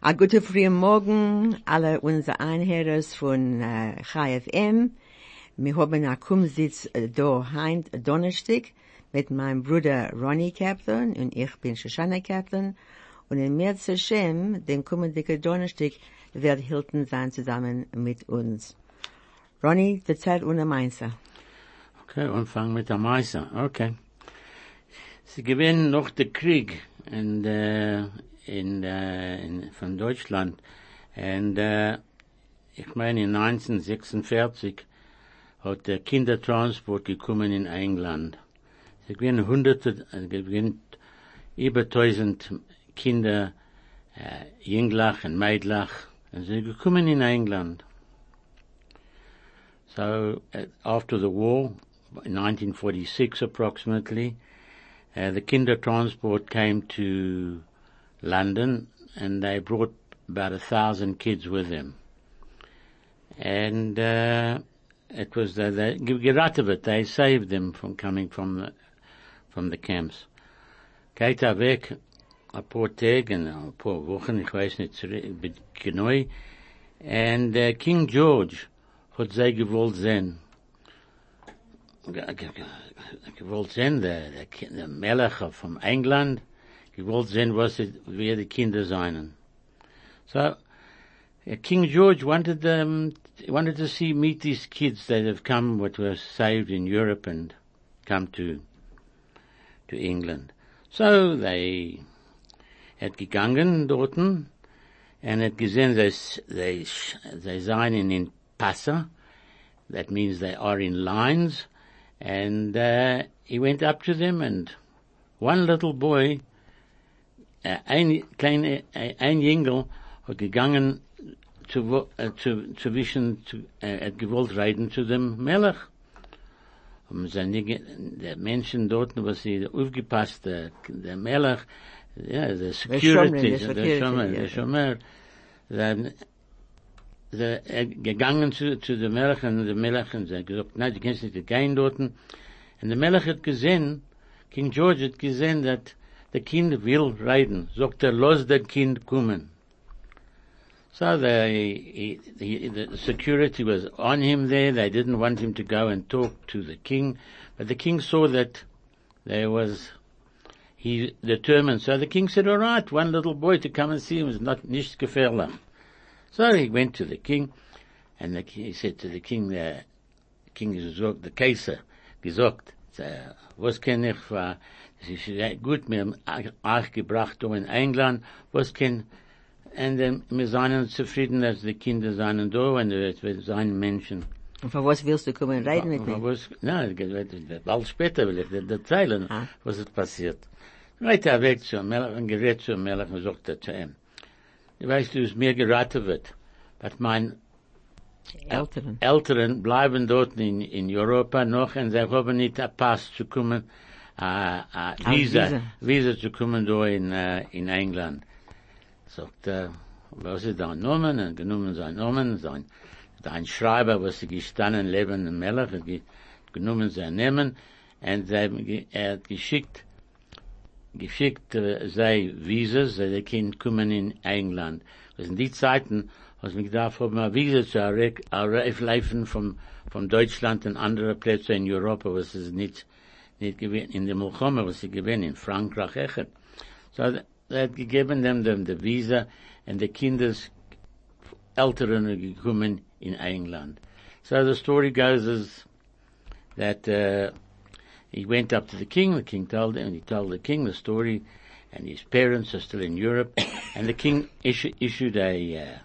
A gute frühen Morgen, alle unsere Einhörers von äh, KFM. Wir haben einen Kumsitz äh, da heint Donnerstag mit meinem Bruder Ronnie Kaplan und ich bin Shoshana Kaplan. Und im März Hashem, dem kommenden Donnerstag, wird Hilton sein zusammen mit uns. Ronnie, erzähl ohne Meister. Okay, und fang mit der Meister. Okay. Sie gewinnen noch den Krieg und äh, in, äh, in, von Deutschland. Und äh, ich meine, in 1946 hat der Kindertransport gekommen in England. Es gewinnen hunderte, es gewinnt über tausend Kinder, äh, Jünglach und Meidlach, und sie gekommen in England. So, uh, after the war, in 1946 approximately, uh, the kindertransport came to London, and they brought about a thousand kids with them. And uh, it was the, the get out of it. They saved them from coming from the from the camps. Er weg, ein paar Tage, ein paar Wochen, ich weiß nicht genau. And uh, King George hat sie gewollt sehen. Gewollt sehen, der, der, der Melech von England, gewollt sehen, was it, wer die Kinder seien. So, uh, King George wanted them, wanted to see, meet these kids that have come, what were saved in Europe and come to, to England. So they had gegangen dorten, and had gesehen, they, they, they seien in Passa, that means they are in lines, and, uh, he went up to them and one little boy ein kleine, ein Jüngel hat gegangen zu, zu, zu wischen, zu, er hat gewollt reiten zu dem Melech. Und seine, der Menschen dort, was sie aufgepasst, der, der Melech, ja, der Security, der Schomer, der Schomer, der, der, er gegangen zu, zu dem Melech, und der Melech, und er hat gesagt, nein, du kannst nicht gehen dort. Und der Melech hat gesehen, King George hat gesehen, dass the kind will riden. Sagt er, los der Kind kommen. So the, the, security was on him there. They didn't want him to go and talk to the king, but the king saw that there was, he determined. So the king said, all right, one little boy to come and see him is not nicht gefährlich. So he went to the king, and the, he said to the king, the king gesagt, the Kaiser, gesagt, was kann ich, es ist gut, mir euch gebracht um in England, was kann, und um, wir seien zufrieden, dass die Kinder seien da, und es seien Menschen. Und von was willst du kommen reden mit mir? Was, nein, bald später will ich dir erzählen, ah. was ist passiert. Reit er weg zu Melech, und gerät zu Melech, und sagt er zu ihm, du weißt, du, es mir geraten wird, dass mein Älteren. Älteren bleiben dort in, in Europa noch und sie haben nicht ein Pass zu kommen, a, a Visa, Visa, Visa zu kommen da in, uh, in England. Sagt er, was ist da? Genommen und genommen sein Namen, sein, ein Schreiber, was sie gestanden leben in Melech, genommen sein Namen. Und sie, er hat geschickt, geschickt uh, sei Visas, sie können kommen in England. Das sind die Zeiten, was mich gedacht habe, mal Visa zu erreifen von, von Deutschland und andere Plätze in Europa, was es nicht, nicht in der Mulchome, was sie in Frankreich, echt. So, they had given them the, the visa, and the kinders, Eltern gekommen in England. So the story goes is that, uh, he went up to the king, the king told him, and he told the king the story, and his parents are still in Europe, and the king issu- issued a, uh,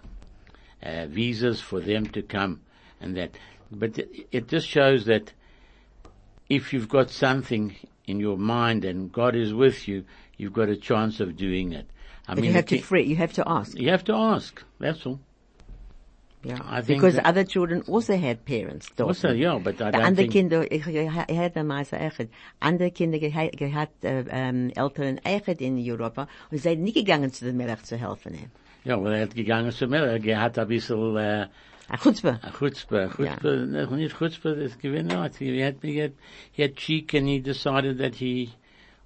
uh, visas for them to come and that. But it just shows that if you've got something in your mind and God is with you, you've got a chance of doing it. I but mean, you have to free, you have to ask. You have to ask. That's all. Yeah. I think because other children also had parents. Also, yeah, but I don't andere think... Kinder, ich, ich, mal so echt, andere Kinder geha- gehabt, äh, ähm, Eltern echt in Europa und sind nicht gegangen zu dem Melech zu helfen. Ja, well, er hat gegangen zu mir, er hat ein bisschen, äh, A chutzpah. a chutzpah, chutzpah, no, nicht chutzpah, das gewinnt not. He had, he had, he had cheek and he decided that he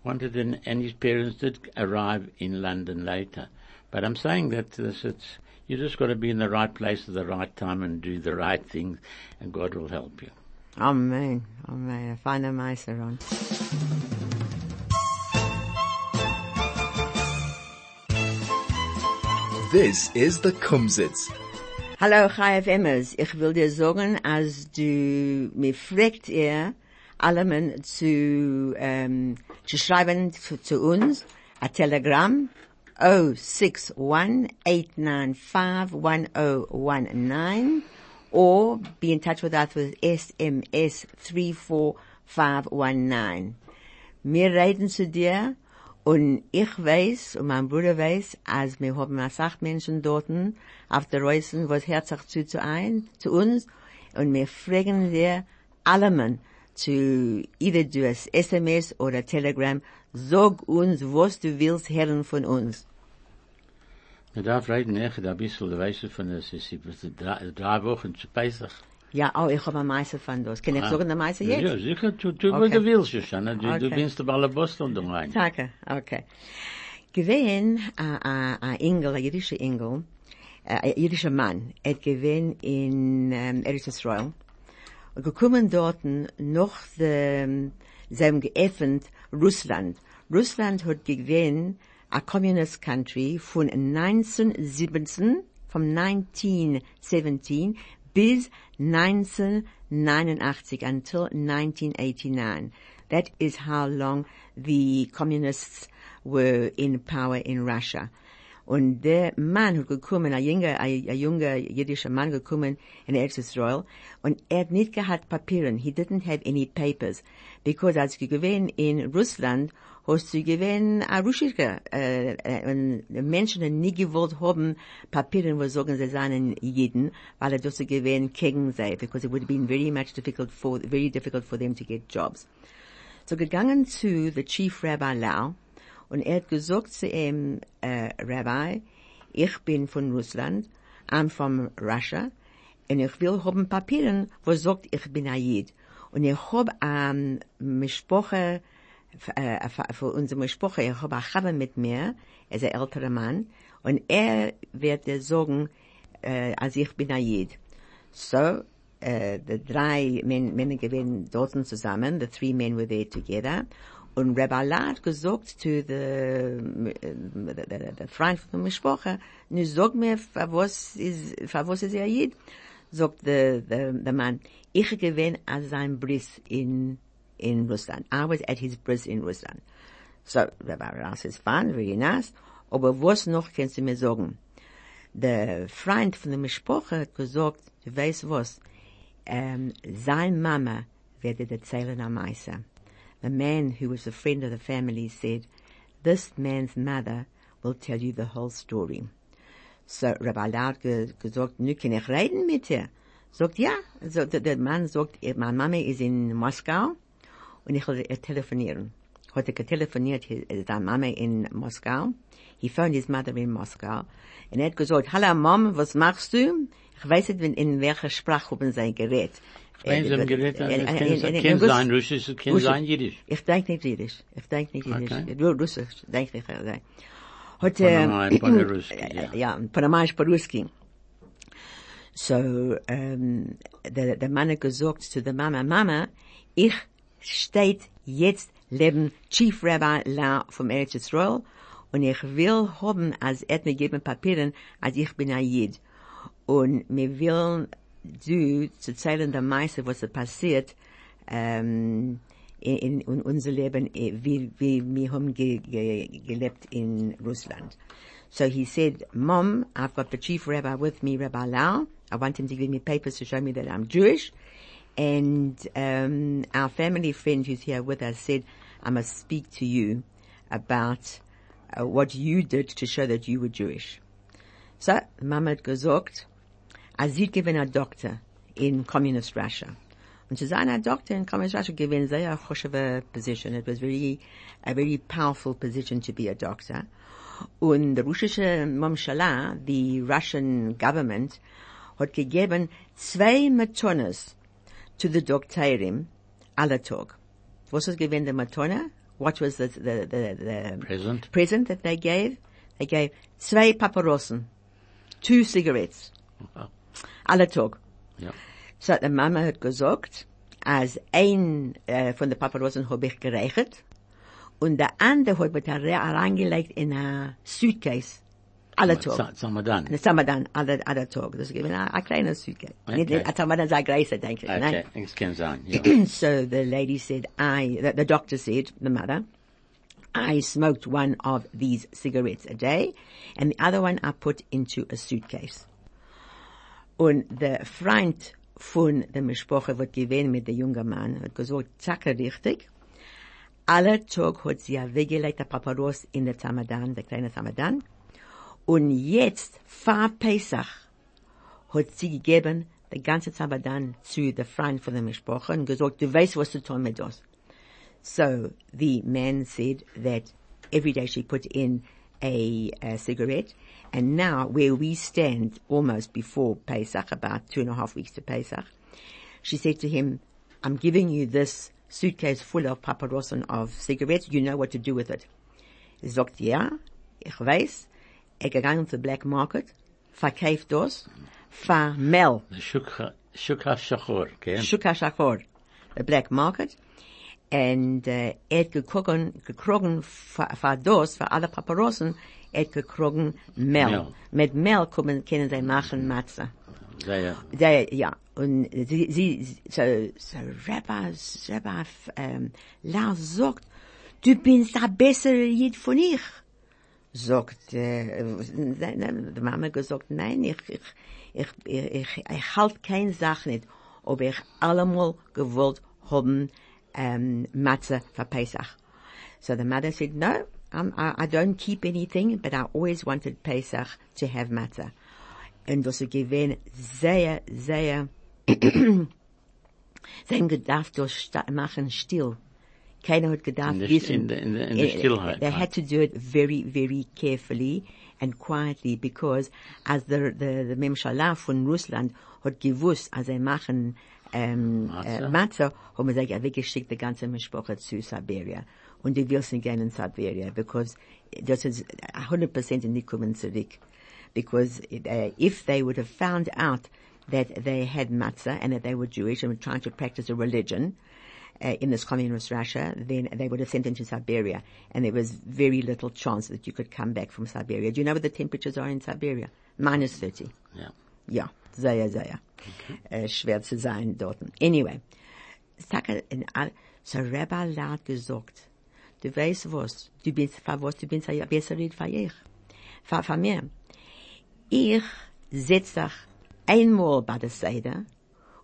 wanted, and, and his parents did arrive in London later. But I'm saying that uh, this, it's, you just got to be in the right place at the right time and do the right things, and God will help you. Amen. Amen. A feiner Meister, Ron. This is the Kumzits. Hallo, Chai Emmers. Ich will dir sagen, als du mir fragt ihr, alle men zu, ähm, zu schreiben zu, zu uns, a Telegram, 061-895-1019, or be in touch with us with SMS 34519. Wir reden zu dir und ich weiß und mein Bruder weiß, als wir haben eine Sache Menschen dort auf der Reusen, was herzlich zu, zu ein, zu uns und wir fragen dir alle Mann zu either du es SMS oder Telegram, sag uns, was du willst hören von uns. Man darf reden echt ein bisschen, weißt du, von es ist drei Wochen zu Pesach. Ja, oh, ich habe eine Meise von das. Kann ich Ah. sagen, eine Meise jetzt? Ja, sicher, tu, tu, Okay. du willst, Shoshana. Du, du Okay. bist aber alle Boston da rein. Danke, okay. Gewesen, a, a, a Engel, a jüdischer Engel, a jüdischer Mann, hat gewesen in um, Eretz Israel, und gekommen dort noch dem, sie haben geöffnet Russland. Russland hat gewesen a communist country von 1917, vom 1917 bis 1989 until 1989. That is how long the communists were in power in Russia. Und der Mann hat gekommen, ein junger, ein, ein junger jüdischer Mann gekommen in Israel, und er hat nicht gehabt Papieren. He didn't have any papers. Because als gewesen in Russland, hast du gewesen a Russischer, äh, äh, Menschen die nie gewollt haben Papieren, wo sagen sie seien Jeden, weil er das gewesen gegen sie, because it would have been very much difficult for, very difficult for them to get jobs. So gegangen zu the Chief Rabbi Lau und er hat gesagt zu ihm, äh, Rabbi, ich bin von Russland, I'm from Russia, und ich will haben Papieren, wo sagt, ich bin Ayid. Und ich hab ähm, Mischproche, für- für unsere Mischproche, ich hab ein Chava mit mir, er ist ein älterer Mann, und er wird sagen, äh, als ich bin Ayid. So, uh, the drei men, Männer gewesen dort zusammen, the three men were there together. Und Rabbi Lad gesagt the, the, the Freund von der Mischproche, nu sag mir, für was ist, für was ist er Jid? Sagt the, the, the man, ich gewinn als sein Briss in, in Russland. I was at his bris in Russland. So, Rabbi Lau says, fine, very nice. Aber was noch kannst du mir sagen? der Freund von der Mischproche hat gesagt, du weißt was, ähm, sein Mama werde erzählen am Meister. The man who was a friend of the family said, this man's mother will tell you the whole story. So Rabbi Lau ge gesagt, nu kann ich reden mit ihr. Sagt, ja. So, der, der Mann sagt, meine Mama ist in Moskau und ich will ihr telefonieren. Er getelefoniert, hi- seine Mama in Moskau. He phoned his mother in Moskau. Und er hat gesagt, hallo Mom, was machst du? Ich weiß nicht, in, welcher Sprache haben sie gerät. Wenn sie Äh, im Gerät, äh, es äh, kann in- sein- sein Russisch, es kann sein Jiddisch. Ich denke nicht Jiddisch. Ich denke nicht Jiddisch. Russisch, denke ich. äh, äh, Panaruski, ja. Panamaisch Paruski. So, ähm, der, der Mann hat gesagt zu der Mama, Mama, ich steht jetzt leben Chief Rabbi La vom Eretz Yisrael und ich will haben, als er mir geben Papieren, als ich bin Ayid. Und wir wollen du zu zählen der Meiste, was er passiert, ähm, in, in, in unser Leben, eh, wie, wie wir haben ge, ge, gelebt in Russland. So he said, Mom, I've got the chief rabbi with me, Rabbi Lau. I want him to give me papers to show me that I'm Jewish. And um, our family friend who's here with us said, I must speak to you about uh, what you did to show that you were Jewish. So, Mama hat gesagt, als sie ein Doktor in Communist Russia. And sein ein Doktor in Communist Russia gewinnt sehr choshewe position. It was very, a very powerful position to be a doctor. Und russische the Russian government, hat gegeben zwei Matonas to the Doktorim alle Tag. Was was given the Matona? What was the, the, the, the Present. present that they gave? They gave zwei Paparossen, two cigarettes, Wow. alle Tag. Ja. So die Mama hat gesagt, als ein äh, von den Paparossen habe ich gereicht und der andere hat mit der reingelegt in a Suitcase. Alle Tag. Samadan. Samadan, alle, alle Tag. Das ist gewesen ein ein kleiner Nicht. Samadan sei größer, denke ich. Okay, es kann sein. Ja. so the lady said, I, the, the doctor said, the mother, I smoked one of these cigarettes a day and the other one I put into a suitcase. Und der Freund von der Mischproche wird gewesen mit der jungen Mann, hat gesagt, zacke richtig. Alle Tag hat sie ja weggelegt, der Paparos in der Zamadan, der kleine Zamadan. Und jetzt, vor Pesach, hat sie gegeben, der ganze Zamadan zu der Freund von der Mischproche und gesagt, du weißt, was du tun mit das. So the man said that every day she put in a, a cigarette, and now where we stand almost before Pesach, about two and a half weeks to Pesach, she said to him, I'm giving you this suitcase full of paparossen of cigarettes, you know what to do with it. Er sagt, ja, ich weiß, er gegangen zum Black Market, verkauft das, für Mel, The Shuk Shuk HaShachor, okay? Shuka Shachor, the black market, and uh, er hat gekrogen, gekrogen für für das, für alle Paparossen, er hat gekrogen Mel. Mel. Mit Mel können, können sie machen Matze. Sehr, Der, ja, und sie, sie, so, so Rabbi, ähm, Lau sagt, du bist ein besserer Jid von ich. Sagt, äh, die Mama gesagt, nein, ich, ich, ich, ich, ich, ich halt keine Sache nicht, ob ich allemal gewollt haben, ähm, Matze für Pesach. So the mother said, no, I, don't keep anything, but I always wanted Pesach to have matzah. Und das ist gewesen sehr, sehr, sie gedacht, das machen still. Keiner hat gedacht, In wissen. in der- in in der Eh, Stillheit, They had to do it very, very carefully and quietly because as the, the, the Memshala von Russland hat gewusst, als sie machen, ähm, äh, Matzah? Matze, haben sie weggeschickt, die ganze Mischproche zu Siberia. Und die nicht gehen in Siberia, because das ist 100% nicht kommen zurück. Because uh, if they would have found out that they had matzah and that they were Jewish and were trying to practice a religion, uh, in this communist Russia, then they would have sent them to Siberia. And there was very little chance that you could come back from Siberia. Do you know what the temperatures are in Siberia? Minus 30. Yeah. Yeah. sehr, sehr. Äh, schwer zu sein dort. Anyway. Sage, in all, so Rabbi Lau gesagt, du weißt was, du bist, für was, du bist ein besserer für ich. Für, für mir. Ich setz dich einmal bei der Seite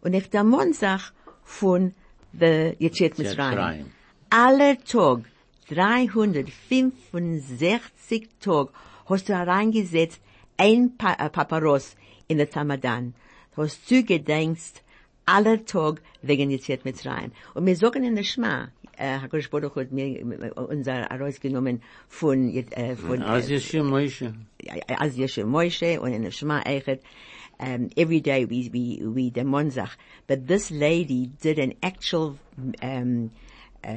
und ich der Mund sag von der Jetschet Mitzrayim. Alle Tag, 365 Tag, hast du hereingesetzt ein pa äh, Paparos in der Ramadan. Du hast zugedenkst alle Tag wegen Jetschet Mitzrayim. Und wir sagen in der Schma, äh, HaKadosh Baruch hat mir äh, unser herausgenommen von, äh, von, äh, Yeshua Moshe. as Yeshua Moshe und in the Shema Eichet, um, every day we, we, we the Monzach. But this lady did an actual, um, uh,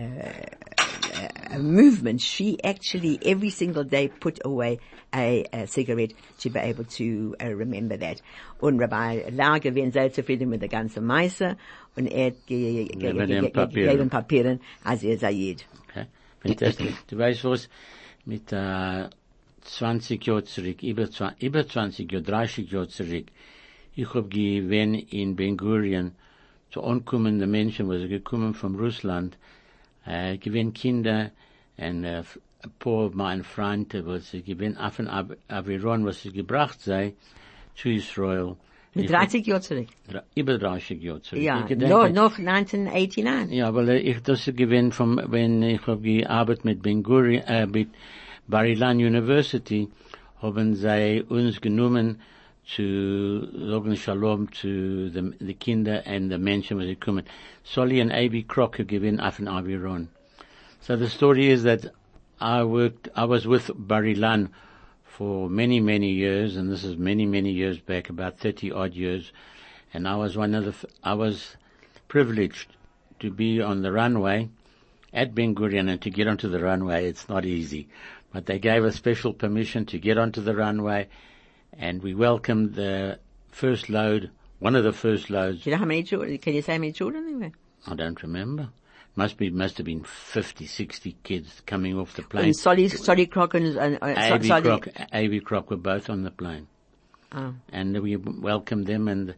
a movement. She actually every single day put away a, a cigarette to be able to uh, remember that. Und Rabbi gewinnt sehr zufrieden mit der ganzen Meise und er Papieren. gegeben Papieren als er Sayid. Okay. Fantastisch. Du weißt was, mit 20 Jahren zurück, über, 20, über 20 Jahre, 30 Jahre zurück, ich hab gewesen in Ben Gurion zu ankommenden Menschen, die gekommen von Russland, äh, gewesen Kinder, und äh, ein paar mein Freund, was sie gewesen auf den Av- Aviron, was sie gebracht sei, zu Israel. Mit Ich hab- 30 Jahren zurück. Über 30 Jahre zurück. Ja, gedenke- no, noch 1989. ja, weil ich das gewinn vom, wenn ich hab gearbeitet mit Ben Gurion, äh, mit Bar Ilan University, haben sie uns genommen zu sagen Shalom zu the, the Kinder and the Menschen, was sie kommen. Solly and A.B. Crocker gewinnen auf in Aviron. So the story is that I worked, I was with Bar Ilan for many, many years, and this is many, many years back, about 30 odd years, and I was one of the, I was privileged to be on the runway at Ben Gurion, and to get onto the runway, it's not easy. But they gave us special permission to get onto the runway, and we welcomed the first load, one of the first loads, Do you know how many children? Can you say how many children there were? I don't remember. Must be, must have been 50, 60 kids coming off the plane. And Solly, Solly Krok and, uh, So- A.B. Solly- Krok. Krok were both on the plane. Oh. And we welcomed them and,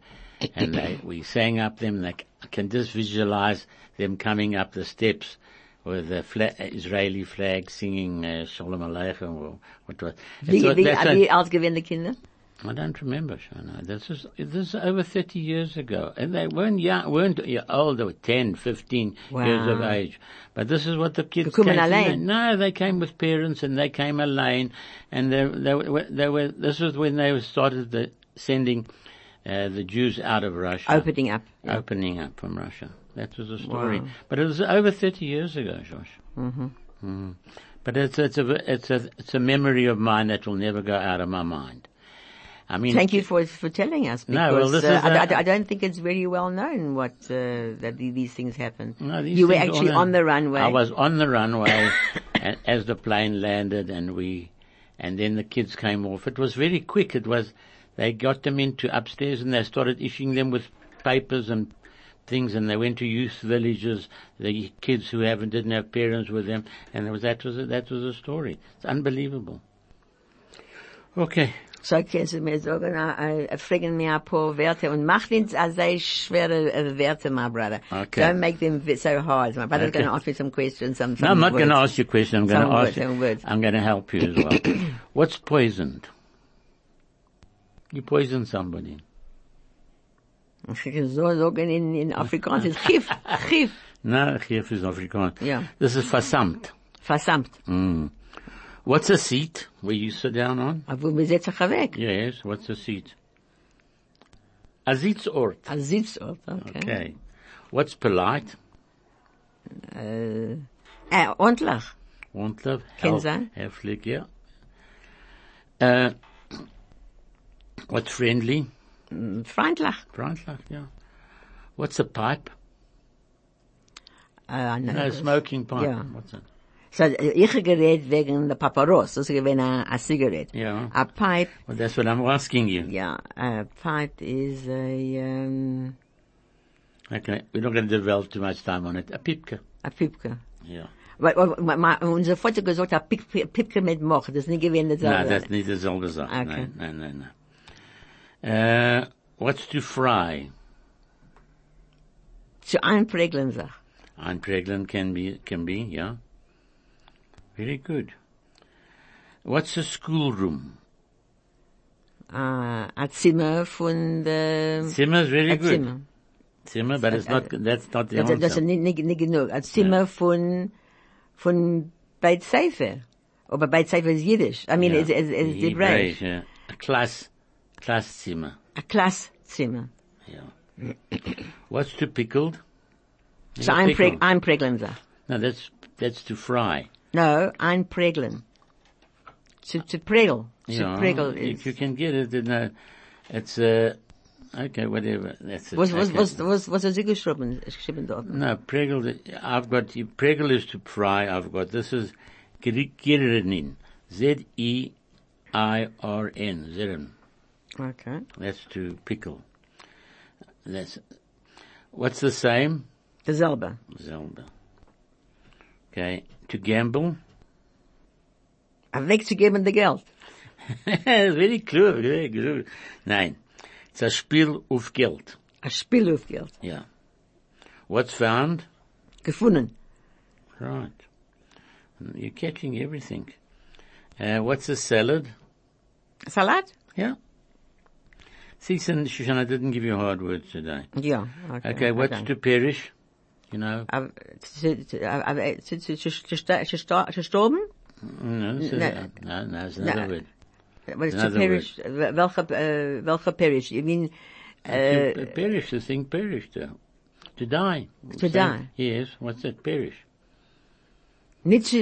and they, we sang up them. They, I can just visualize them coming up the steps with the fla- Israeli flag singing uh, Shalom Aleichem or what was. Wie, what- wie, wie alt die Kinder? I don't remember, Shana. This is, this is over 30 years ago. And they weren't young, weren't old, they were 10, 15 years of Wow. age. But this is what the kids came. allein? No, they came with parents and they came alone. And they, they, were, they were, this was when they started the, sending, uh, the Jews out of Russia. Opening up. Yeah. Opening up from Russia. That was the story. Wow. But it was over 30 years ago, Josh. Mm-hmm. But it's, it's a, it's a, it's a memory of mine that will never go out of my mind. I mean, Thank you for for telling us. Because, No, well, this uh, is I, a- I- I don't think it's very well known what uh, that these things happen. No, these you were actually all- on the runway. I was on the runway and as the plane landed and we, and then the kids came off. It was very quick. It was, they got them into upstairs and they started issuing them with papers and things and they went to youth villages, the kids who haven't, didn't have parents with them and it was, that was, that was a story. It's unbelievable. Okay. So kannst mir sagen, äh, fragen mir ein paar Werte und mach nicht so schwere äh, Werte, my brother. Okay. Don't make them so hard. My brother's Okay. going to ask me some questions. Some, some No, I'm not going to ask you a question. I'm going to ask you, words. I'm going to help you as well. What's poisoned? You poison somebody. So sagen in, in Afrikaans ist Gif. Gif. No, Gif is Afrikaans. Yeah. This is versamt. Versammt. Mm. What's a seat where you sit down on? Aber wir setzen weg. Yes, what's a seat? A Sitzort. Als Sitzort. Okay. Okay. What's polite? Äh, äh, ordentlich. Ordentlich. Kann sein. Höflich, yeah. Uh, what's friendly? Freundlich. Freundlich, yeah. What's a pipe? Äh, No, no, smoking pipe. Yeah. What's it? So, äh, ich geredet wegen der Paparos. Das ist gewesen a, a cigarette. Yeah. A pipe, Well, that's what I'm asking you. yeah, a pipe is a, um, Okay, we're not going to develop too much time on it. A pipke. a Pipke. Yeah. Weil, ma- unser Vater gesagt hat, Pipke, mit Moch. Das ist nicht gewesen No, dasselbe. that's nicht dieselbe Sache. Okay. No, no, no. Uh, what's to fry? Zu einprägeln sich. Einprägeln can be, can be, yeah. Very good. What's a schoolroom? Uh, a Zimmer von der, Zimmer is very a good. Zimmer. Zimmer, but it's not, that's not the Das, das ist nicht, nicht, nicht genug. A Zimmer von, von Beit Sefer. Aber Beit Sefer ist Jiddisch. I mean, Yeah. it's, it's, it's Hebräisch. Hebräisch, yeah. A class, Klasszimmer. A Klasszimmer. Yeah. What's to pickled? So einprä pickled. einprägeln sich. No, that's, that's to fry. No, einprägeln. Zu, zu prägeln. Zu Yeah, prägeln if you can get it, then uh, it's uh, okay, whatever. That's it. Was, was, okay. was, was, was hat sie geschrieben, dort? No, pregel. I've got pregel is to fry. I've got this is girinin. Z e i r n. Zirin. Okay. That's to pickle. That's what's the same? Zelba. Zelba. Okay, to gamble. Wegzugeben de Geld. very clever, very clever. Nein, it's a Spiel auf Geld. A Spiel auf Geld. Yeah. What's found? Gefunden. Right. You're catching everything. Uh, what's a salad? Salat? Yeah. See, Sin- Shoshana didn't give you hard words today. Yeah. Okay. Okay, what's okay. to perish? You know? Gestorben? No, this is- No. no, no, it's another No. word. What is to perish? Uh, welche, uh, welche perish? You mean, uh, To perish, the thing perished. uh, To die. To So- die. Yes, what's that? Perish. nicht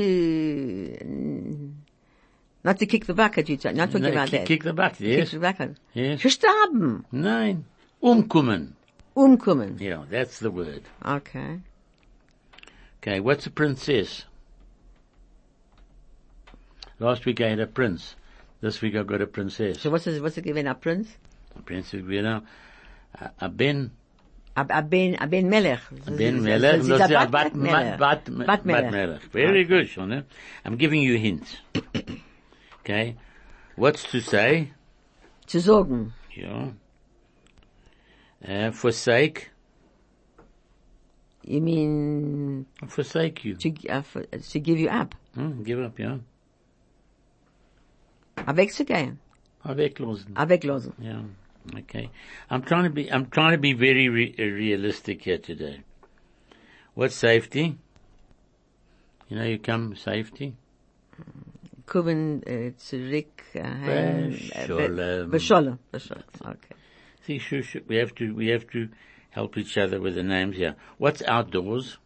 not to kick the bucket, you not talking No, about kick, that. kick the bucket, yes. Kick the bucket. Yes. Gestorben. Nein. Umkommen. Umkommen. Yeah, that's the word. Okay. Okay, what's a princess? Last week I had a prince. This week I've got a princess. So what's it, what's it given a prince? A princess, you know, a, a ben, A, a ben, a ben melech. a ben melech, Sie das ist ist a a bat, bat, bat, Bat melech. Very good, Shona. I'm giving you hints. Okay. What's to say? Zu sagen. Yeah. Uh, forsake, You mean, forsake you. to, uh, for, to give you up. Hmm, give up, yeah. Wegzugehen. Weglosen. Weglosen. Yeah. Okay. I'm trying to be, I'm trying to be very re- realistic here today. What's safety? You know, you come safety gekommen äh, zurück äh, heim. Okay. See, we have to we have to help each other with the names here. What's outdoors?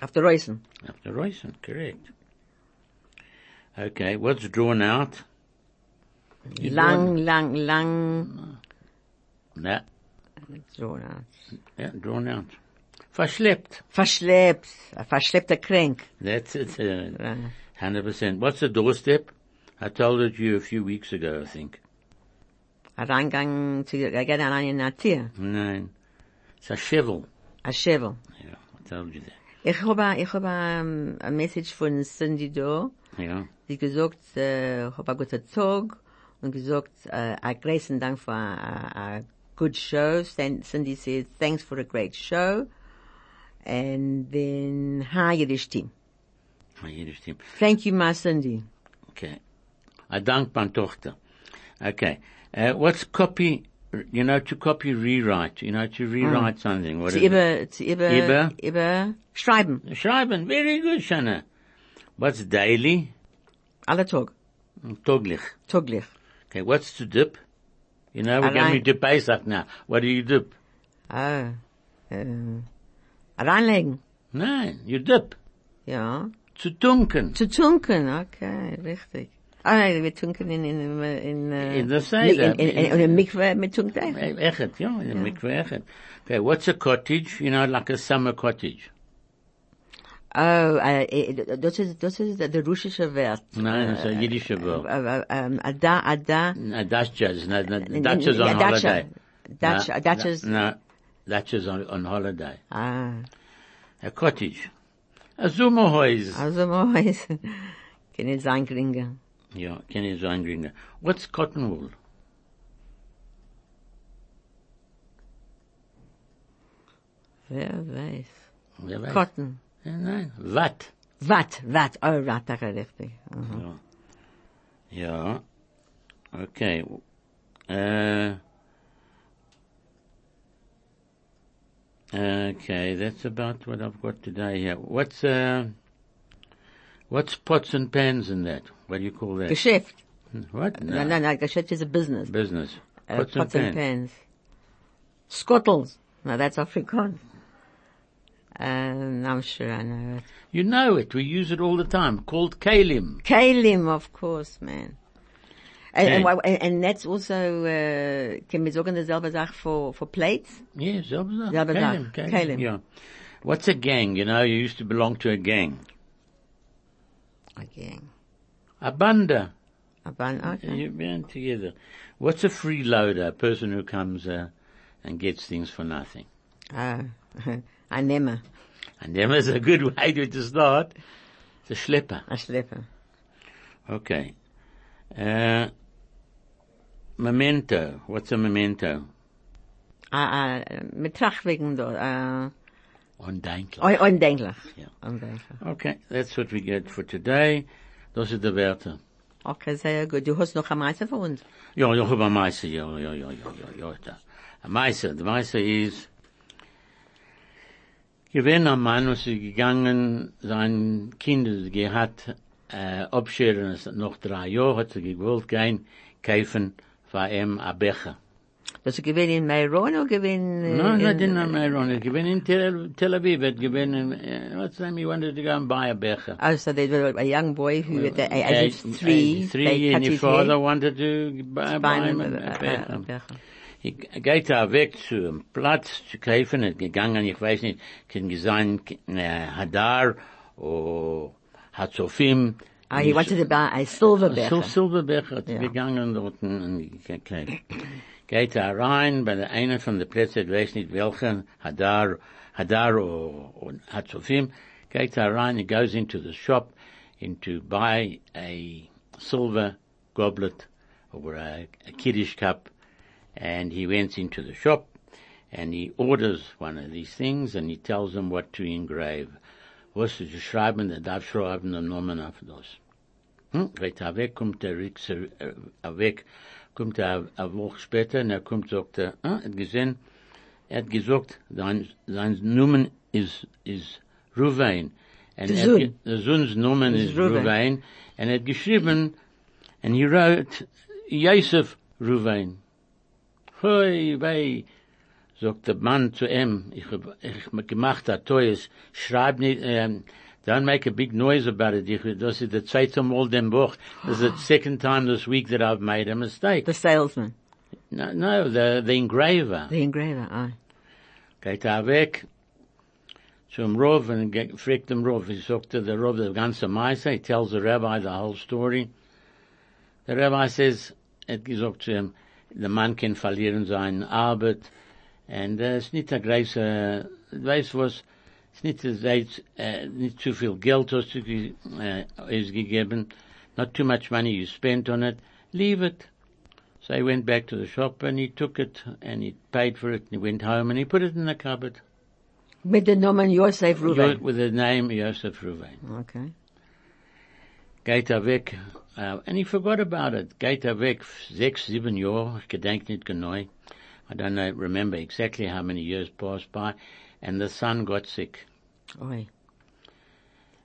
After Reisen. After Reisen, correct. Okay, what's drawn out? You lang, drawn? lang, lang. No. Drawn out. Yeah, drawn out. Verschleppt. Verschleppt. A verschleppter Krank. That's it. Uh. 100%. What's the doorstep? I told it you a few weeks ago, I think. Reingang to get an onion a Tier? Nein. It's a shovel. A shovel. Yeah, I told you that. Ich habe, ich habe um, a message von Cindy Do. Ja. Sie gesagt, äh, uh, habe einen guten Tag und gesagt, äh, uh, ein großen Dank für äh, a, good show. Cindy said, thanks for a great show. And then, hi, Yiddish team. My Yiddish team. Thank you, my Cindy. Okay. I dank mein Tochter. Okay. Uh, what's copy, you know, to copy rewrite, you know, to rewrite something. What it? über, zu über, Über? über, schreiben. Schreiben. Very good, Shana. What's daily? Alle Tag. Toglich. Taglich. Okay. What's to dip? You know, we're going to Pesach now. What do you dip? Ah, äh, reinlegen. Nein, you dip. Ja. Zu tunken. Zu tunken, okay, richtig. Ah, nein, wir tunken in, in, in, äh, In eh, der Seide. In, in, in, in, in Mikve mit tunkt auch. Echet, yeah, in the mikveh echet. Okay, what's a cottage? You know, like a summer cottage. Oh, eh, eh, äh, äh, das ist, das ist der russische Wert. Nein, it's a Yiddish word. Äh, äh, ähm, a da, a da. No, Dutchas, no, no, in- Dutchas ja, on holiday. No, Datschas. No, Dutchas on, on holiday. Ah, A cottage. A Sommerhaus. also Mois. Kann nicht sein, Gringe. Yeah, Kenny Zangringer. What's cotton wool? Wer weiß. Wer weiß? Cotton. Ja, Nein, Watt. Watt, Watt, oh, Watt, ist richtig. Mhm. Ja. Okay. Uh, okay, that's about what I've got today here. What's, uh, what's pots and pans in that? What do you call that? Geschäft. What? Nein, nein, nein, Geschäft is a business. Business. Uh, Pots, pots and and pans. Scottles. Now that's Afrikaans. Um, I'm sure I know it. You know it. We use it all the time. Called kalim. Kalim, of course, man. And, and, and, that's also, uh, can we sagen dieselbe Sache for, for plates? Yeah, selbe Sache. Selbe Kalim, Sache. kalim. Kalim. Yeah. What's a gang? You know, you used to belong to a gang. A gang. A banda. Aber, okay. You band together. What's a freeloader? A person who comes uh, and gets things for nothing. Ah, a Nehmer, A them is a good way to to start. It's a schlepper. A Schlepper. Okay. Uh, memento. What's a memento? Mit Tracht wegen da, ah, Undenklich. un- undenklich. Ja. Undenklich. Okay, that's what we get for today. Das ist der Werte. Okay, sehr gut. Du hast noch ein Meister für uns. Ja, ja, über Meise, ja, ja, ja, ja, ja, ja, da. Ein Meise, der Meise ist, gewinn am Mann, was gegangen, sein Kind gehabt, Eh, äh, abscheren, es noch drei Jahre, hat sie gewollt gehen, kaufen für ihm a Becher. Das ist gewesen in Meiron oder gewesen äh, No, no, in- Meiron. It given in Tel, Tel Aviv. It given in, what's the name? He wanted to go and buy a becher. Oh, so there was a young boy who at the age of three, age three, and his father hair, wanted to buy, buy him a, a- becher. a becher. Ich geht da weg zu einem Platz zu kaufen, er hat gegangen, ich weiß nicht, kann sein, äh, Hadar, oder Hatzofim. Ah, he wanted to buy a silver becher. So becher. Silberbecher hat Ja. gegangen dort und gekauft. Geht da rein, bei der einen von der Plätze, ich weiß nicht welchen, Hadar, Hadar or, Hatzofim, geht da rein, he goes into the shop, in to buy a silver goblet or a, a kiddish cup, and he went into the shop, and he orders one of these things, and he tells them what to engrave. Was zu schreiben, der darf schreiben den Namen auf das. Hm? Geht er weg, kommt er rix- äh, weg, kommt er eine Woche später, und er kommt, sagt er, ah, er hat gesehen, er hat gesagt, sein, sein Namen ist, ist Ruvain. Der er Sohn. Der Sohns Namen Ist. Ruvain, und er hat geschrieben, and he wrote, Yosef Ruvain. Hoi, wei, sagt der Mann zu ihm, ich hab, ich gemacht a Toys, schreib nicht, um, don't make a big noise about it. Ich, das ist der zweite Mal dem Buch. This is the second time this week that I've made a mistake. The salesman, No, no, the, the engraver. the engraver, ah. Geht er weg zum Rov und fragt dem Rov, he sagt to the Rov the ganze Meise, he tells the rabbi the whole story. The rabbi says, er gesagt zu ihm, der Mann kann verlieren seine Arbeit, ist nicht der große, weißt was, nicht, es ist, äh, nicht zu viel Geld hast du ge- ist gegeben, not too much money you spent on it, leave it. So he went back to the shop and he took it and he paid for it and he went home and he put it in the cupboard Mit dem Namen Yosef Yo- Ruben. with the name Yosef Ruvain. Okay. Geht er weg, uh, and he forgot about it. Geht er weg, sechs, sieben Jahre, ich gedenk nicht genau. I don't know, remember exactly how many years passed by, and the son got sick. Oi.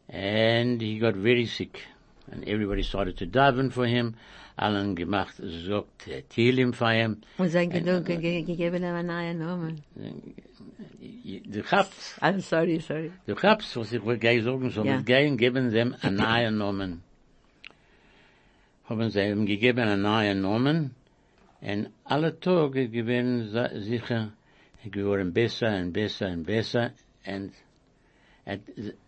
And he got very sick. And everybody started to daven for him. Allen gemacht, äh, Tehillim für ihm. Und sein genug ge- gegeben ihm einen eh, neuen Namen. Du habst, I'm sorry, sorry. Du habst, was ich will gleich sagen, so mit gehen, geben ihm einen neuen Namen. Haben sie ihm gegeben einen neuen Namen, und alle Tage gewinnen sicher, geworden besser und besser und besser, und et,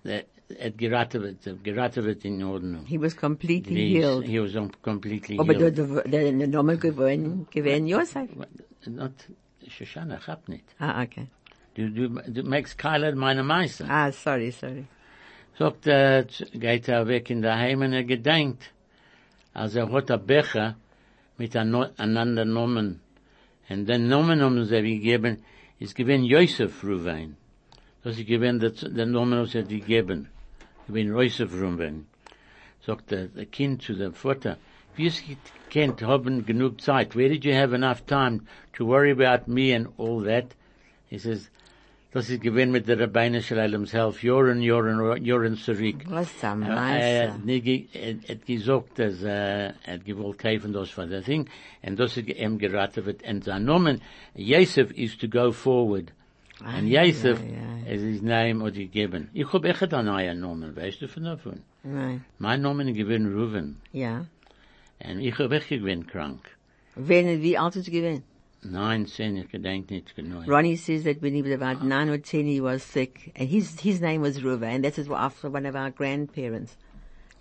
et, et geraten wird, geraten wird in Ordnung. He was completely He, healed. he was completely Aber healed. der, der Name geworden, gewesen Yosef. Not, Shoshana, hab nicht. Ah, okay. Du, du, du magst Keiler meine Meister. Ah, sorry, sorry. Sagt er, geht er weg in der Heim und er gedenkt, als er hat ein Becher mit ein no- einander Nomen. Und den Nomen haben sie gegeben, ist gewesen Yosef Ruvain. Das ist der, der Nomen, was er gegeben. Gewesen Yosef Ruvain. Sagt der, der Kind zu dem Vater, wie es kennt, haben genug Zeit. Where did you have enough time to worry about me and all that? He says, Das ist gewinn mit der Rabbeinu Shalom self, Joren, Joren, Joren zurück. Was am meisten? Er hat gesagt, dass er gewollt kaufen das von der Ding, und das em ihm geraten wird, und sein Yosef is to go forward. And Yosef, es ist Name oder geben. Ich hab echt einen neuen Namen, weißt du von davon? Nein. Mein Nomen gewinn Ruven. Ja. Und ich hab echt gewen krank. Wenn, wie altijd ist? 19. Ronnie says that when he was about ah. 9 or 10, he was sick. And his, his name was Ruva, and that is after one of our grandparents.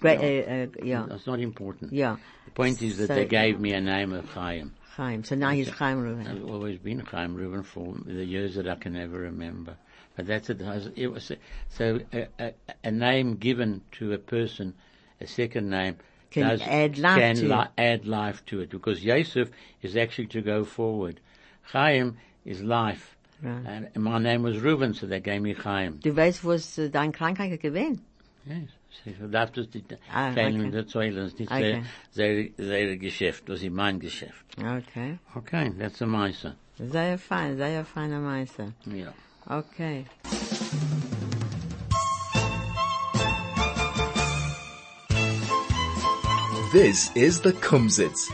Great, yeah. Uh, uh, yeah. That's not important. Yeah. The point is that so, they gave me a name of Chaim. Chaim. So now he's Chaim Reuven. I've always been Chaim Reuven for the years that I can ever remember. But that's it. It was so a, a, a name given to a person, a second name, can add life can to li- it. add life to it because Yosef is actually to go forward. Chaim is life. Right. And my name was Reuben, so they gave me Chaim. Du weißt, was äh, dein Krankheit gewesen? Yes. So darf das nicht Ah, okay. Zeile, das ist nicht Okay. sehr, sehr, Geschäft, das ist mein Geschäft. Okay. Okay, that's a Meister. Sehr fein, sehr feiner Meister. Yeah. Okay. This is the Kumzits.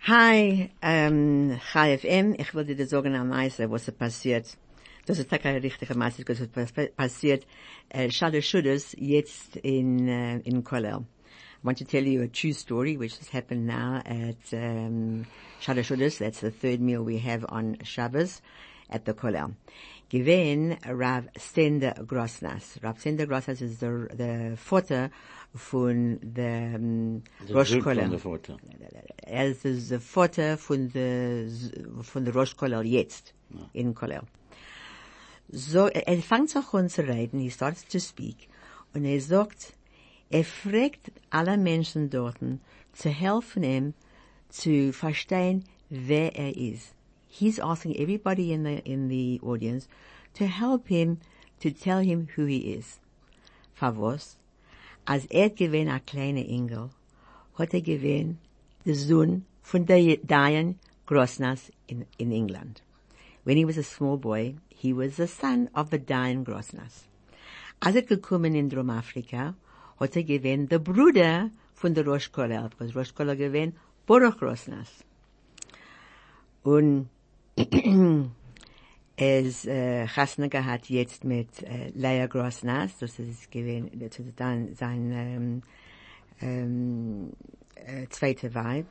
Hi, ähm, Chai FM. Ich wollte dir sagen am meisten, was passiert. Das ist keine richtige Masse, was passiert. Äh, Schade Schuddes jetzt in, uh, in Kollel. I want to tell you a true story which has happened now at um, Shada Shudas. That's the third meal we have on Shabbos at the Kollel. Gewesen Rav Stender Grossnas. Rav Stender Grossnas is the, the Vater von der um, der Vater. Er ist der Vater von der, von der Rosh Kollel jetzt, in Kollel. So, er er fängt sich an zu reden, he starts to speak, und er sagt, er fragt alle Menschen dort, zu helfen ihm, zu verstehen, wer er ist. He's asking everybody in the, in the audience to help him, to tell him who he is. Favos, als er gewinnt a kleine Engel, hat er gewinnt der Sohn von der Dayan Grossnas in, in England. When he was a small boy, he was the son of the Dayan Grossnas. Als er gekommen in Drumafrika, hat er gewinnt der Bruder von der Rosh Kollel, because Rosh Kollel gewinnt Baruch Grossnas. Und es äh, Chasna gehabt jetzt mit äh, Leia Grossnas, das ist gewesen, das ist dann sein ähm, ähm, äh, zweiter Weib.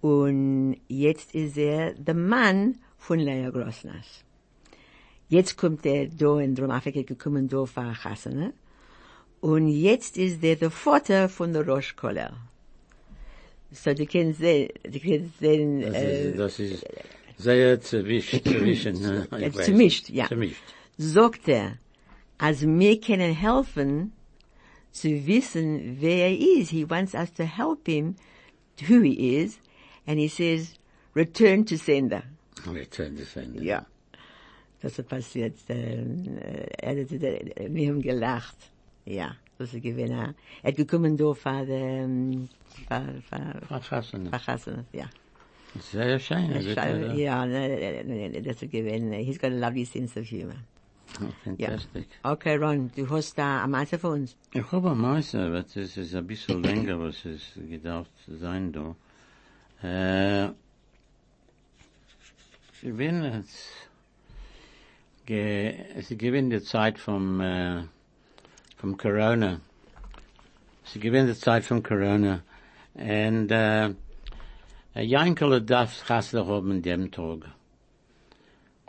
Und jetzt ist er der Mann von Leia Grossnas. Jetzt kommt er da in Drumafrika gekommen, da für Chasna. Und jetzt ist er der Vater von der Rosh Koller. So, die können sehen, die können sehen, Das äh, ist, das ist sehr zerwischt, ne? Ich weiß. zermischt, ja. Zermischt. sagt er, als wir können helfen, zu wissen, wer er ist. He wants us to help him, who he is, and he says, return to sender. Return to sender. Ja. Das ist passiert, äh, er äh, wir haben gelacht. Ja, das ist gewesen, er hat gekommen da ähm, Verfassen. für Chassanas, ja. Sehr schön. das ist, äh, Ja, ne, ne, ne, das ist gewesen, he's got a lovely sense of humor. Ja. Fantastic. Okay, Ron, du hast da am meisten für uns. Ich habe am meisten, aber es ist ein bisschen länger, was es gedacht sein da. Äh, ich bin jetzt, ge, es ist die Zeit vom, äh, vom Corona. Es ist gewinn die Zeit vom Corona. Und, äh, ein Jankel darf Chassler haben dem Tag.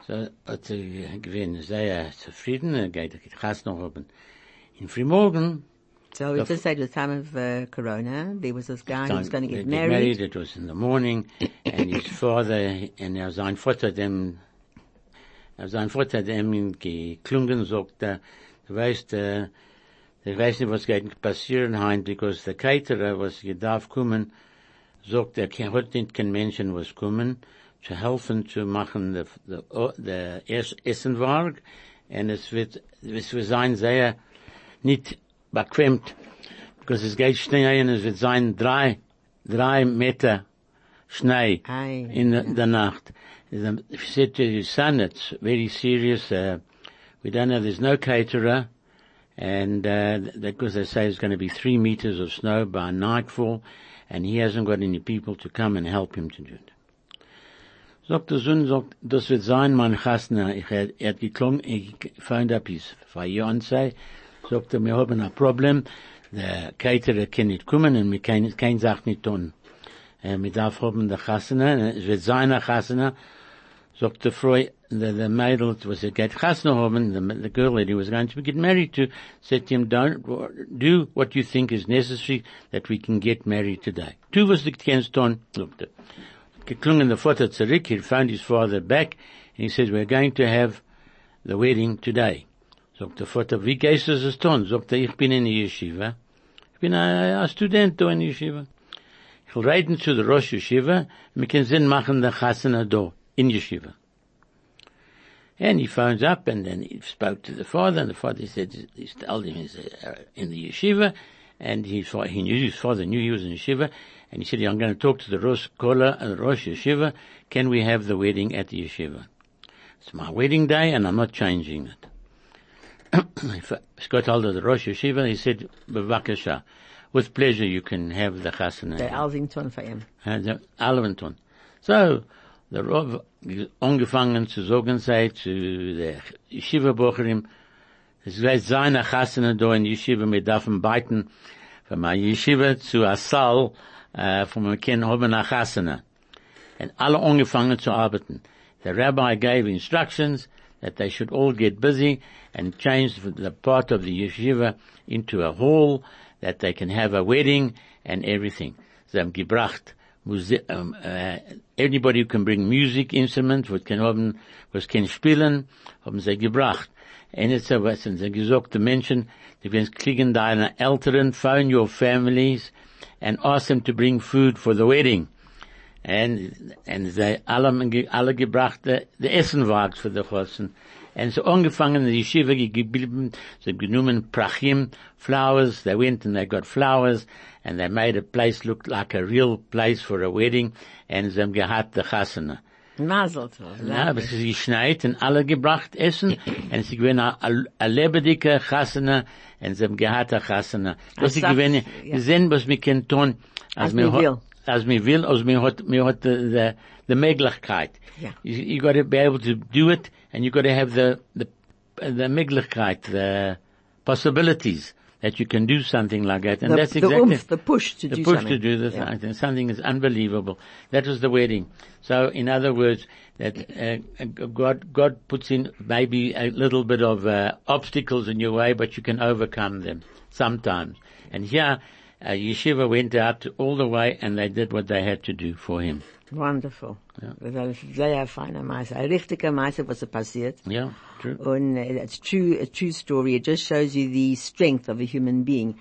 So hat er gewinn sehr zufrieden, er geht, er Chassler haben. In Frühmorgen, So it's just at the time of uh, Corona, there was this guy who was going to get married. married. It was in the morning, and his father, and er sein Vater dem, er sein Vater dem geklungen, sagt er, du weißt, äh, ich weiß nicht, was geht passieren heim, because the caterer, was gedarf kommen, sagt er, kein, hat nicht kein Menschen was kommen, zu helfen, zu machen, der, der, der Essenwagen, und es wird, es wird sein sehr, nicht bequemt, because es geht Schnee und es wird sein drei, drei Meter Schnee Ei. in the, the Nacht. He said to his son, it's very serious, uh, we don't know, there's no caterer, and, uh, because they say it's going to be three meters of snow by nightfall, and he hasn't got any people to come and help him to do it. Sagt der Sohn, sagt, das wird sein, mein Chasna. Ich, er, er hat geklungen, ich found up his fiancé. Sagt er, wir haben ein Problem. Der Caterer kann nicht kommen und wir können keine Sache nicht tun. Äh, wir darf haben der Chasna, es wird sein ein Chasna. Sagt Freud, the, the was a get chasna haben, the, the girl that he was going to get married to, said to him, don't, do what you think is necessary that we can get married today. Tu was the kennst tun, looked geklungen der Vater zurück, he found his father back, and he says, we're going to have the wedding today. Sagt der Vater, wie gehst du es tun? Sagt er, ich bin in der Yeshiva. Ich bin ein, ein Student in Yeshiva. Ich will reden zu der Rosh Yeshiva, wir können Sinn machen der Chasana da, in Yeshiva. And he phones up and then he spoke to the father and the father said, he told him he's uh, in the yeshiva and father, he knew his father knew he was in yeshiva and he said, I'm going to talk to the Rosh Kollel and the Rosh Yeshiva. Can we have the wedding at the yeshiva? It's my wedding day and I'm not changing it. Scott hold of the Rosh Yeshiva, he said, Bavakasha, with pleasure you can have the chasana. Der Alvington für ihn. Uh, the Alventon. So, der Rav angefangen zu sagen sei zu der Yeshiva Bocherim, es wird sein Achasene da in Yeshiva mit Daffen beiten, von meiner Yeshiva zu Asal, äh, von meinem Kind haben Achasene. And alle angefangen zu arbeiten. The rabbi gave instructions that they should all get busy and change the part of the yeshiva into a hall that they can have a wedding and everything. Sie haben gebracht, um, uh, anybody who can bring music instruments, was can haben, was kann spielen, haben sie gebracht. So was haben sie gesagt, die Menschen, die werden kriegen deine Eltern, phone your families and ask them to bring food for the wedding. And, and sie alle, alle gebracht, der de Essenwagen für die Chossen. And so angefangen, die Yeshiva geblieben, sie genommen Prachim, flowers, they went and they got flowers, and they made a place look like a real place for a wedding, and sie haben gehabt, die Chassene. Mazel tov. Ja, aber ist geschneit und alle gebracht essen, und sie gewinnen a, lebendige Chassene, und sie haben gehabt a Chassene. Das Asaf, gewinnen, wir sehen, was wir können tun, Als wir will. als wir will, als wir hat, wir hat the, the, the Möglichkeit. Ja. You, you got to be able to do it, and you got to have the, the, the Möglichkeit, the possibilities that you can do something like that. And The, that's the exactly oomph, the push to the do push something. to do this. Yeah. I something is unbelievable. That was the wedding. So, in other words, that uh, God God puts in maybe a little bit of uh, obstacles in your way, but you can overcome them sometimes. And here, uh, Yeshiva went out all the way, and they did what they had to do for him. Wonderful. Ja. Das ist sehr feiner Meister. Ein richtiger Meister, was er passiert. Yeah, true. And uh, it's true, a true story. It just shows you the strength of a human being.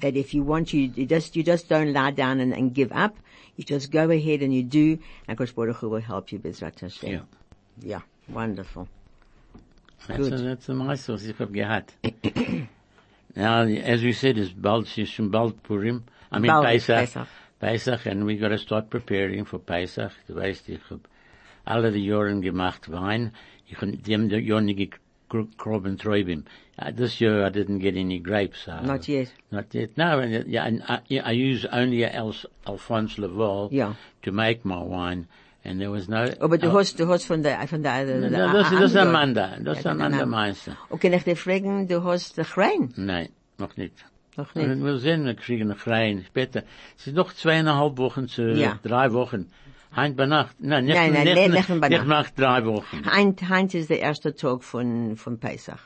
That if you want, you, you just, you just don't lie down and, and give up. You just go ahead and you do, and Kosh Baruch Hu will help you, Bezrat Hashem. Yeah. Yeah, wonderful. That's, Good. a, that's the Meister, was ich hab gehabt. now, as we said, it's bald, it's schon bald Purim. I mean Bald Pesach. Pesach. Pesach, and we gotta start preparing for Pesach. Du weißt, ich hab alle die Jahren gemacht Wein. Ich hab dem Jahr nicht gekroben Träubim. Uh, this year I didn't get any grapes. Uh, Not yet. Not yet. No, and, yeah, and I, I use only Al- Alphonse Lavallée Yeah. to make my wine, and there was no. Aber du Oh, hast, du hast von der, von der, no, der, das, das ist andere- Amanda. Das ist Amanda. Meister. Okay, kann ich dir fragen, du hast dich rein? Nein, noch nicht. Noch Wir nicht. wir sehen, wir kriegen noch rein später. Es ist noch zweieinhalb Wochen zu Ja. drei Wochen. Heint bei Nacht. Nein, nicht, Nein, nein, nicht, nicht- nicht, nicht nach drei Wochen. Heint, heint ist der erste Tag von, von Pesach.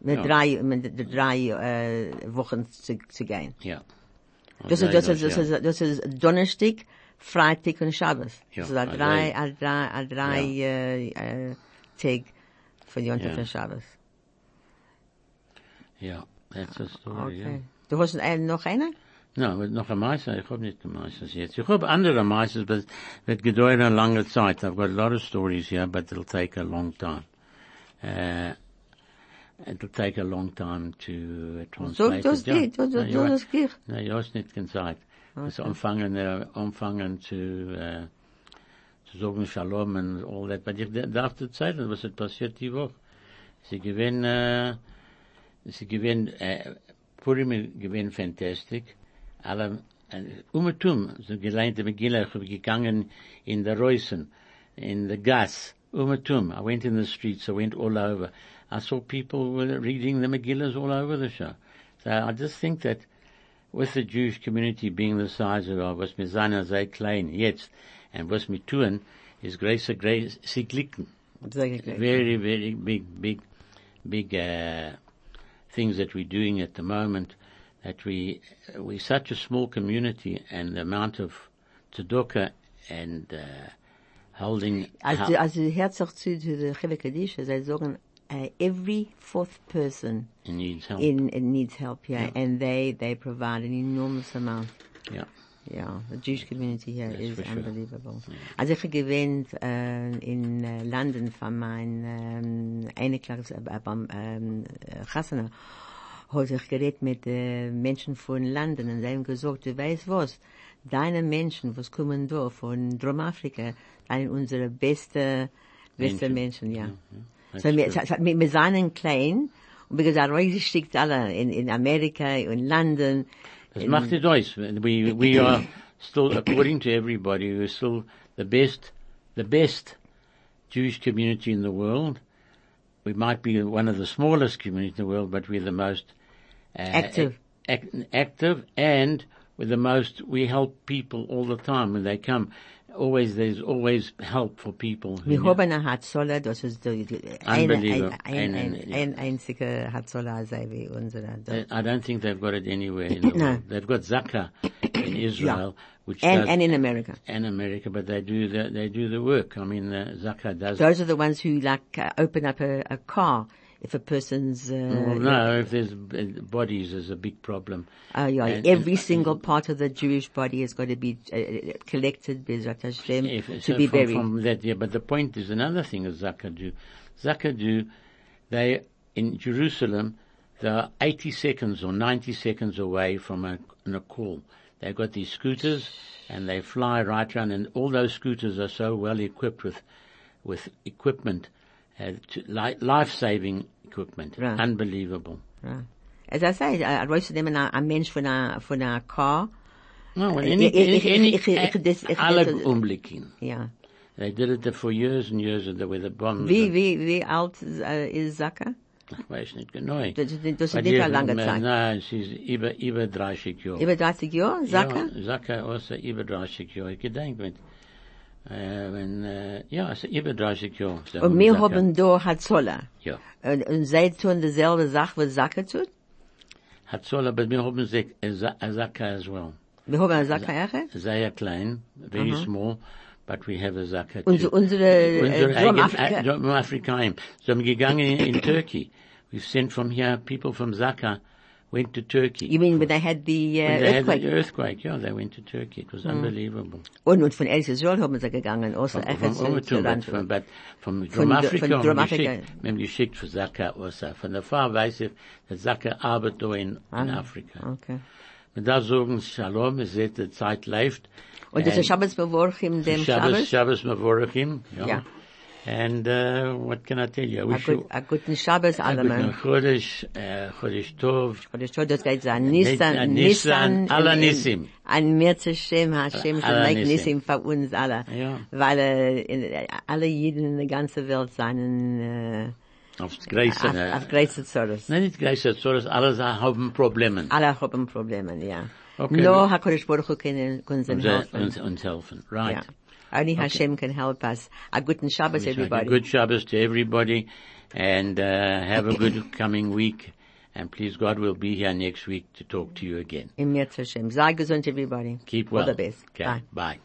Mit Ja. drei, mit drei, äh, Wochen zu, zu gehen. Ja. Das ist, das ist, das ja. ist, das ist Donnerstag, Freitag und Shabbos. Ja, Das ist ein also- drei, ein drei, ein drei, äh, äh, Tag von Jontef Ja. und Shabbos. Ja, that's the story, Okay. Du hast einen, noch einen? ja. No, noch ein Meister, ich habe nicht Meisters jetzt. Ich habe andere Meisters, but wird gedauert eine lange Zeit. I've got a lot of stories here, but it'll take a long time. Uh, it'll take a long time to uh, So, translate das it. Ja. geht, das, Ja, das, das geht. Nee, du hast nicht gesagt. Das anfangen, anfangen zu, äh, zu sagen Shalom and all that. But ich darf dir zeigen, was hat passiert die Woche. Sie gewinnen, äh, sie gewinnen, äh, Purim gewinnen fantastic. Alle, äh, umetum, so geleinte Megillah, ich habe gegangen in der Reusen, in the gas, umetum. I went in the streets, I went all over. I saw people were reading the Megillahs all over the show. So I just think that with the Jewish community being the size of our, was mir seiner sehr klein jetzt, and was mir tun, is größer, größer, sie klicken. Very, very big, big, big, uh, things that we're doing at the moment, that we, we're such a small community and the amount of tzedakah and, uh, holding, Also, also herzog zu, zu der Chile Kaddish, sie sagen, uh, every fourth person in needs help. in, in needs help here, and they, they provide an enormous amount. yeah. Yeah, the Jewish community here That's is for sure. unbelievable. Also ich gewinnt äh, in äh, London von mein ähm, Einiglags äh, beim ähm, äh, Chassana hat ich geredet mit äh, Menschen von London und sie haben gesagt, du weißt was, deine Menschen, was kommen da von Dromafrika, sind unsere beste, beste Menschen. Menschen, ja. That's So, wir, true. es hat- wir, wir sind klein und wie gesagt, steckt alle in, in Amerika, in London. Das macht it aus. We, we are still, according to everybody, we're still the best the best Jewish community in the world. We might be one of the smallest communities in the world, but we're the most uh, Active. ac- active, and we're the most. We help people all the time when they come. Always, there's always help for people. who Wir haben eine Hatzola, das ist eine, einzige Hatzola sei wie unsere. I don't think they've got it anywhere in the No. world. They've got Zaka in Israel, which And, does, and in America. and America, but they do the, they do the work. I mean, Zaka does. Those are the ones who like uh, open up a, a car if a person's, uh, well, no, if there's uh, bodies, there's a big problem. uh, yeah, And- every and- single part of the Jewish body has got to be uh, collected, Bezrat Hashem, If, to so be from, buried. from that, yeah, but the point is another thing is Zaka do. Zaka do, they, in Jerusalem, they are 80 seconds or 90 seconds away from a, a call. They've got these scooters and they fly right around and all those scooters are so well equipped with, with equipment, uh, to, li- life-saving equipment. Right. Unbelievable. Ja. As I say, uh, Royce nehmen a, a Mensch von a, von a car, No, when Ich- any, any, das- Umblicken. ja. They did it for years and years and there were the bombs. Wie, wie, wie alt uh, ist Zaka? Ich weiß nicht genau. Das das ist nicht eine lange Zeit. Nein, sie ist über, über 30 Jahre. Über 30 Jahre, Zaka? Ja, Zaka also über 30 Jahre. Ich gedenke mit, ja, es ist über 30 Jahre. Und wir haben da Hatzola. Ja. Und, sie tun dieselbe Sache, was Zaka tut? Hat soll, aber wir haben as well. Wir haben eine? Sehr klein, very small, but we have a Zaka too. Unsere, unsere, Unsere Drum eigen- Afrika. äh, Drum Afrika. heim. So haben gegangen in, Turkey. We've sent from here, people from Zaka went to Turkey. You mean when they had the uh, they had earthquake? the earthquake, yeah, they went to Turkey. It was mm. unbelievable. Und, und von Eretz Israel haben sie gegangen, echt vom zu, zu Umgetum, Land. von, but vom Von- von haben geschickt, haben geschickt für Zaka also. Von der Frau weiß ich, dass Zaka arbeitet da in, in ah, Afrika. Okay. Man darf sagen, Shalom, es ist, die Zeit läuft. Und das ist Shabbos beworchen, dem Shabbos, Shabbos? Mavorachim. Ja. Ja. And, uh, what can I tell you? I A, wish you a guten Shabbos a guten Mann. Chodesh, uh, Chodesh Tov. Und ich das geht sein. An Nissan, Nissan, in- Nissim. Mir zu Shem, Hashem, schon like Nissim. Für uns alle. Ja. Weil alle Jeden in der ganzen Welt seien äh, Aufs Gräse. auf, auf größte Zorros. Nein, nicht so dass alle haben Probleme. Alle haben Probleme, ja. Okay. Nur HaKadosh Baruch Hu können uns helfen. uns, uns helfen. Right. Only Hashem can help us. A guten Shabbos, you a everybody. Good Shabbos to everybody and uh, have a good coming week. And please God, we'll be here next week to talk to you again. In mir zu Shem. Sei gesund, everybody. Keep well. All the best. Okay. Bye. Bye.